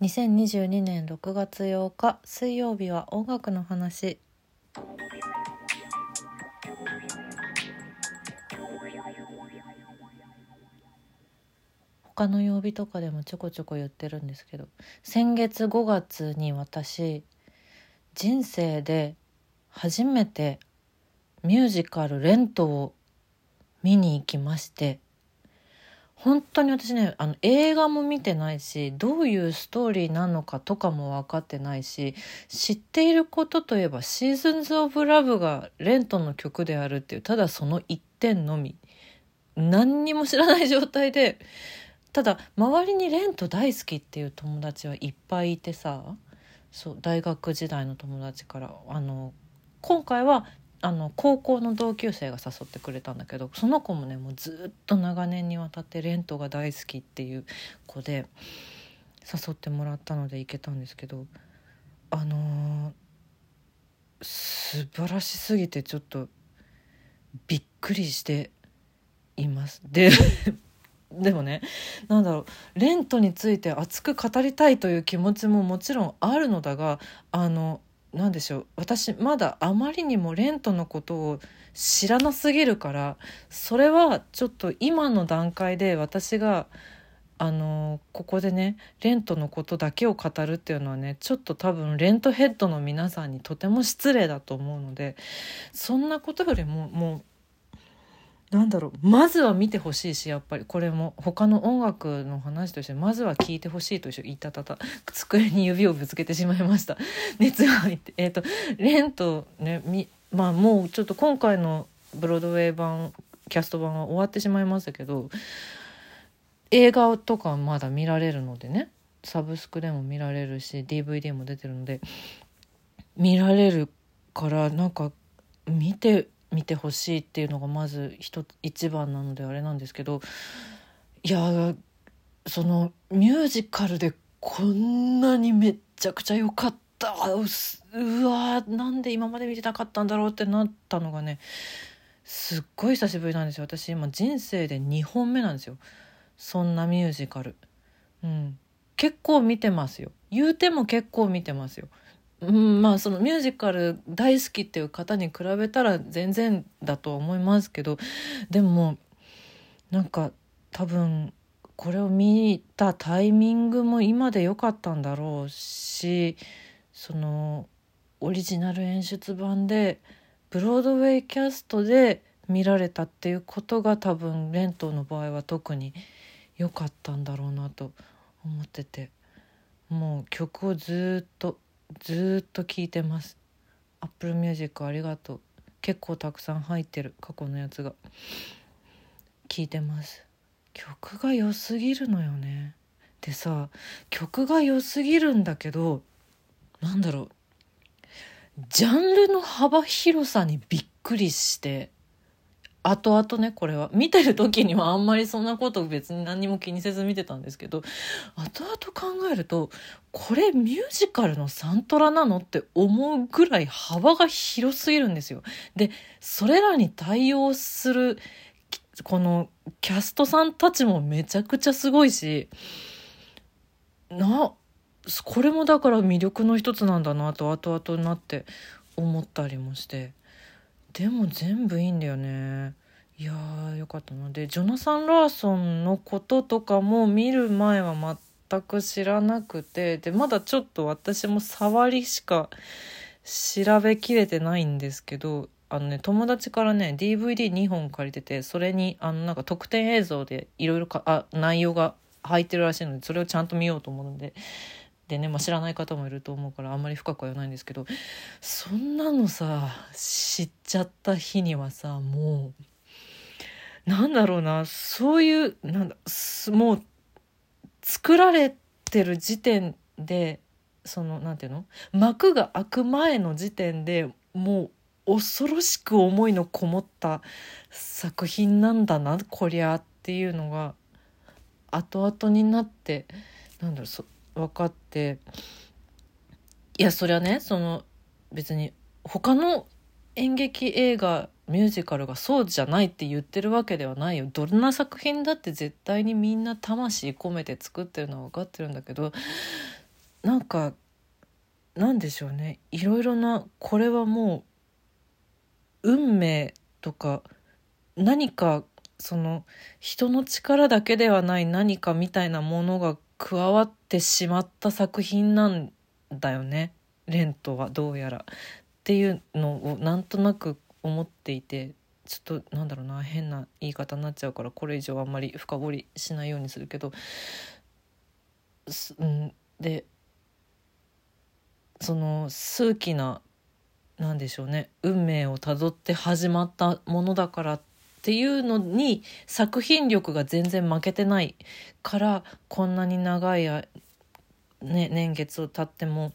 2022年6月8日水曜日は音楽の話。他の曜日とかでもちょこちょこ言ってるんですけど先月5月に私人生で初めてミュージカル「レント」を見に行きまして本当に私ねあの映画も見てないしどういうストーリーなのかとかも分かってないし知っていることといえば「シーズンズ・オブ・ラブ」がレントの曲であるっていうただその一点のみ。何にも知らない状態でただ周りにレント大好きっていう友達はいっぱいいてさそう大学時代の友達からあの今回はあの高校の同級生が誘ってくれたんだけどその子もねもうずっと長年にわたってレントが大好きっていう子で誘ってもらったので行けたんですけどあのー、素晴らしすぎてちょっとびっくりしています。で でもねなんだろうレントについて熱く語りたいという気持ちももちろんあるのだがあの何でしょう。私まだあまりにもレントのことを知らなすぎるからそれはちょっと今の段階で私があのここでねレントのことだけを語るっていうのはねちょっと多分レントヘッドの皆さんにとても失礼だと思うのでそんなことよりももうなんだろう。まずは見てほしいしやっぱり。これも。他の音楽の話としてまずは聴いてほしいと一緒言ったたた。机に指をぶつけてしまいました。熱が入って。えっ、ー、とレンとねみまあもうちょっと今回のブロードウェイ版キャスト版は終わってしまいましたけど映画とかまだ見られるのでねサブスクでも見られるし DVD も出てるので見られるからなんか見て見てほしいっていうのがまず一一番なのであれなんですけどいやそのミュージカルでこんなにめっちゃくちゃ良かった。うわなんで今まで見てなかったんだろうってなったのがねすっごい久しぶりなんですよ。私今人生で2本目なんですよ。そんなミュージカル。うん、結構見てますよ。言うても結構見てますよ。うん、まあそのミュージカル大好きっていう方に比べたら全然だと思いますけどでもなんか多分これを見たタイミングも今で良かったんだろうしそのオリジナル演出版でブロードウェイキャストで見られたっていうことが多分レントの場合は特に良かったんだろうなと思っててもう曲をずっとずっと聞いてます。Apple Music ありがとう。結構たくさん入ってる。過去のやつが。聞いてます。曲が良すぎるのよね。でさ曲が良すぎるんだけどなんだろう。ジャンルの幅広さにびっくりして。後々ねこれは見てる時にはあんまりそんなこと別に何も気にせず見てたんですけど後々考えるとこれミュージカルのサントラなのって思うぐらい幅が広すぎるんですよ。でそれらに対応するこのキャストさんたちもめちゃくちゃすごいしなこれもだから魅力の一つなんだなと後々になって思ったりもして。でも全部いいんだよね。いやーよかったのでジョナサン・ラーソンのこととかも見る前は全く知らなくてでまだちょっと私も触りしか調べきれてないんですけどあのね友達からね DVD2 本借りててそれにあのなんか特典映像でいろいろ内容が入ってるらしいのでそれをちゃんと見ようと思うのででね、まあ、知らない方もいると思うからあんまり深くは言わないんですけどそんなのさ知っちゃった日にはさもうなんだろうなそういうなんだもう作られてる時点でそのなんていうの？幕が開く前の時点でもう恐ろしく思いのこもった作品なんだなこりゃっていうのが後々になってなんだろう分かって。いやそりゃねその別に他の演劇映画ミュージカルがそうじゃないって言ってるわけではないよ。どんな作品だって絶対にみんな魂込めて作ってるのは分かってるんだけどなんかなんでしょうね。いろいろなこれはもう運命とか何かその人の力だけではない何かみたいなものが加わっててしまった作品なんだよねレントはどうやら。っていうのをなんとなく思っていてちょっとなんだろうな変な言い方になっちゃうからこれ以上あんまり深掘りしないようにするけど、うん、でその数奇ななんでしょうね運命をたどって始まったものだからっていうのに作品力が全然負けてないからこんなに長い、ね、年月を経っても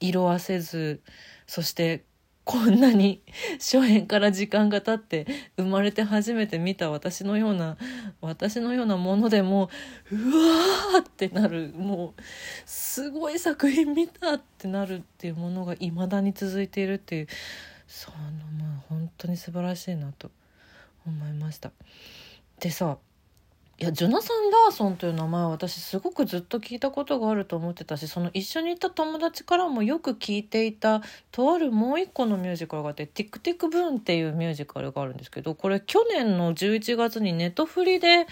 色あせずそしてこんなに 初演から時間が経って生まれて初めて見た私のような私のようなものでもうわーってなるもうすごい作品見たってなるっていうものがいまだに続いているっていうそのもう本当に素晴らしいなと思いました。でさいやジョナサン・ラーソンという名前は私すごくずっと聞いたことがあると思ってたしその一緒にいた友達からもよく聞いていたとあるもう一個のミュージカルがあって「ティックティックブーン」っていうミュージカルがあるんですけどこれ去年の11月にネットフリで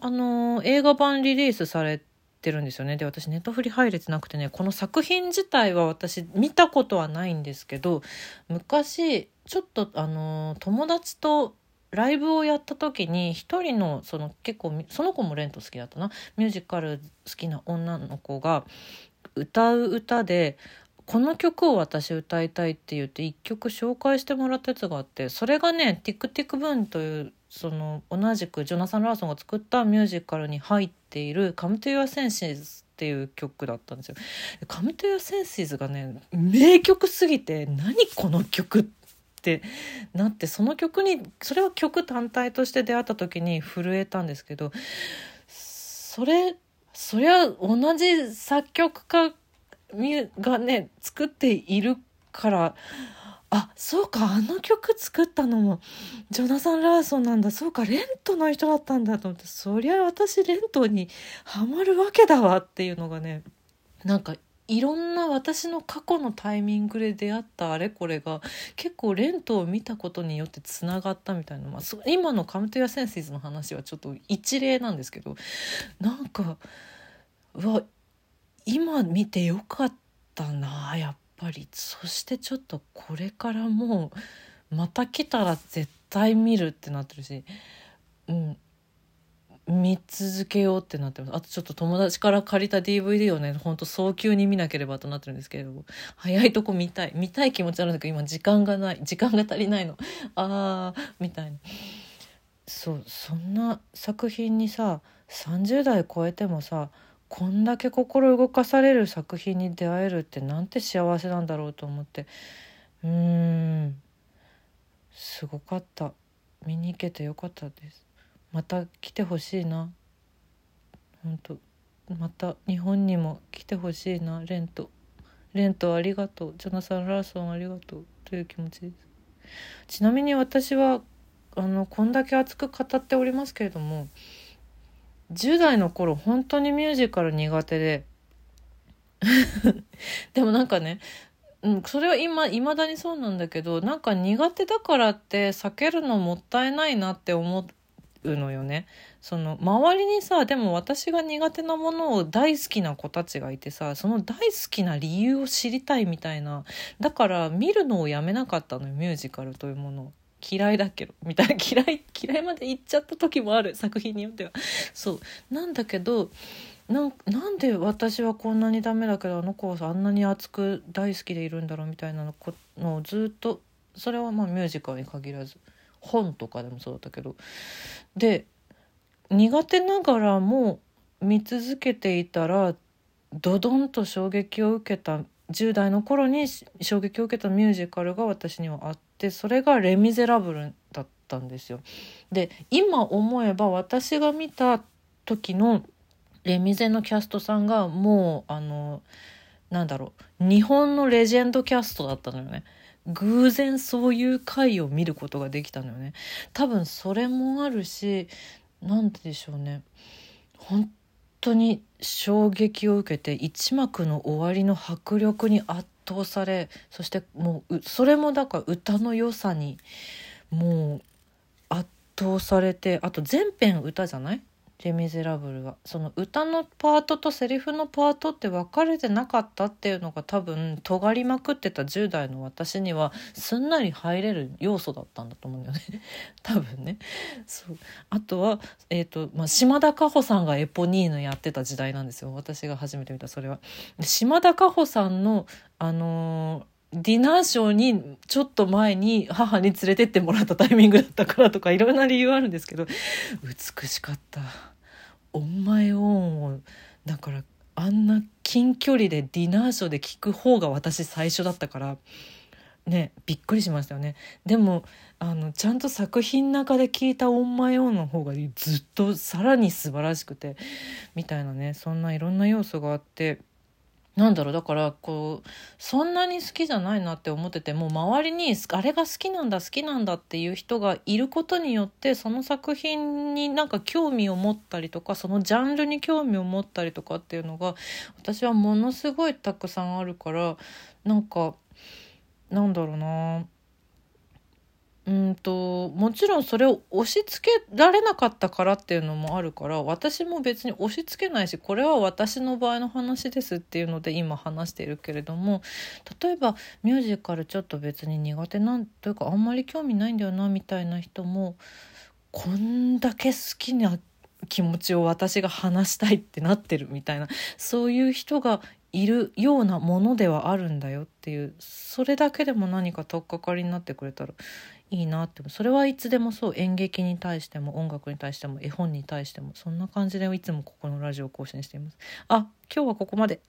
あの映画版リリースされてるんですよね。で私ネットフリ入れてなくてねこの作品自体は私見たことはないんですけど昔ちょっとあの友達とライブをやった時に一人のその結構その子もレント好きだったなミュージカル好きな女の子が歌う歌でこの曲を私歌いたいって言って一曲紹介してもらったやつがあってそれがね「ティクティクブーン」というその同じくジョナサン・ラーソンが作ったミュージカルに入っている「Come to Your Senses」っていう曲だったんですよ。Come to Your Senses がね名曲すぎて何この曲ってってなってその曲にそれは曲単体として出会った時に震えたんですけどそれそりゃ同じ作曲家がね作っているからあそうかあの曲作ったのもジョナサン・ラーソンなんだ。そうかレントの人だったんだと思ってそりゃ私レントにハマるわけだわっていうのがねなんかいろんな私の過去のタイミングで出会ったあれこれが結構レントを見たことによってつながったみたいな、まあ、今の「カムトゥヤセンシーズ」の話はちょっと一例なんですけどなんかうわ今見てよかったなやっぱり。そしてちょっとこれからもうまた来たら絶対見るってなってるしうん。見続けようってなってます。あとちょっと友達から借りた DVD をねほんと早急に見なければとなってるんですけれども。早いとこ見たい。見たい気持ちあるんだけど今時間がない。時間が足りないの。あーみたいな。そうそんな作品にさ30代超えてもさこんだけ心動かされる作品に出会えるってなんて幸せなんだろうと思って。うーん。すごかった。見に行けてよかったです。また来てほしいな。本当また日本にも来てほしいな。レント。レントありがとう。ジョナサン・ラーソンありがとう。という気持ちです。ちなみに私はあのこんだけ熱く語っておりますけれども10代の頃本当にミュージカル苦手で。でもなんかねうん、それは今、未だにそうなんだけど、なんか苦手だからって避けるのもったいないなって思うのよね。その周りにさでも私が苦手なものを大好きな子たちがいてさその大好きな理由を知りたいみたいな。だから見るのをやめなかったのよミュージカルというものを。嫌いだけど。みたいな。嫌い嫌いまで言っちゃった時もある。作品によっては。そう。なんだけどななんで私はこんなにダメだけどあの子はあんなに熱く大好きでいるんだろうみたいなのをずっとそれはまあミュージカルに限らず。本とかでもそうだったけどで苦手ながらも見続けていたらドドンと衝撃を受けた10代の頃に衝撃を受けたミュージカルが私にはあってそれが「レ・ミゼラブル」だったんですよ。で今思えば私が見た時のレ・ミゼのキャストさんがもうあのなんだろう日本のレジェンドキャストだったのよね。偶然そういう回を見ることができたのよね。多分それもあるし何でしょうね本当に衝撃を受けて一幕の終わりの迫力に圧倒されそしてもうそれもだから歌の良さにもう圧倒されてあと全編歌じゃない？レ・ミゼラブルはその歌のパートとセリフのパートって分かれてなかったっていうのが多分尖りまくってた10代の私にはすんなり入れる要素だったんだと思うんだよね。多分ね。そう。あとは、えーとまあ、島田佳穂さんがエポニーヌやってた時代なんですよ。私が初めて見たそれは。島田佳穂さんのあのーディナーショーにちょっと前に母に連れてってもらったタイミングだったからとかいろんな理由あるんですけど美しかった「オンマイオンをだからあんな近距離でディナーショーで聞く方が私最初だったからねびっくりしましたよねでもあのちゃんと作品の中で聞いた「オンマイオン」の方がずっとさらに素晴らしくてみたいなねそんないろんな要素があって。なんだろうだからこうそんなに好きじゃないなって思っててもう周りにあれが好きなんだ好きなんだっていう人がいることによってその作品になんか興味を持ったりとかそのジャンルに興味を持ったりとかっていうのが私はものすごいたくさんあるからなんかなんだろうな。うんともちろんそれを押し付けられなかったからっていうのもあるから私も別に押し付けないしこれは私の場合の話ですっていうので今話しているけれども例えばミュージカルちょっと別に苦手なんというかあんまり興味ないんだよなみたいな人もこんだけ好きな気持ちを私が話したいってなってるみたいなそういう人がいるようなものではあるんだよっていうそれだけでも何か取っかかりになってくれたらいいなって。それはいつでもそう。演劇に対しても音楽に対しても絵本に対してもそんな感じでいつもここのラジオを更新しています。あ今日はここまで。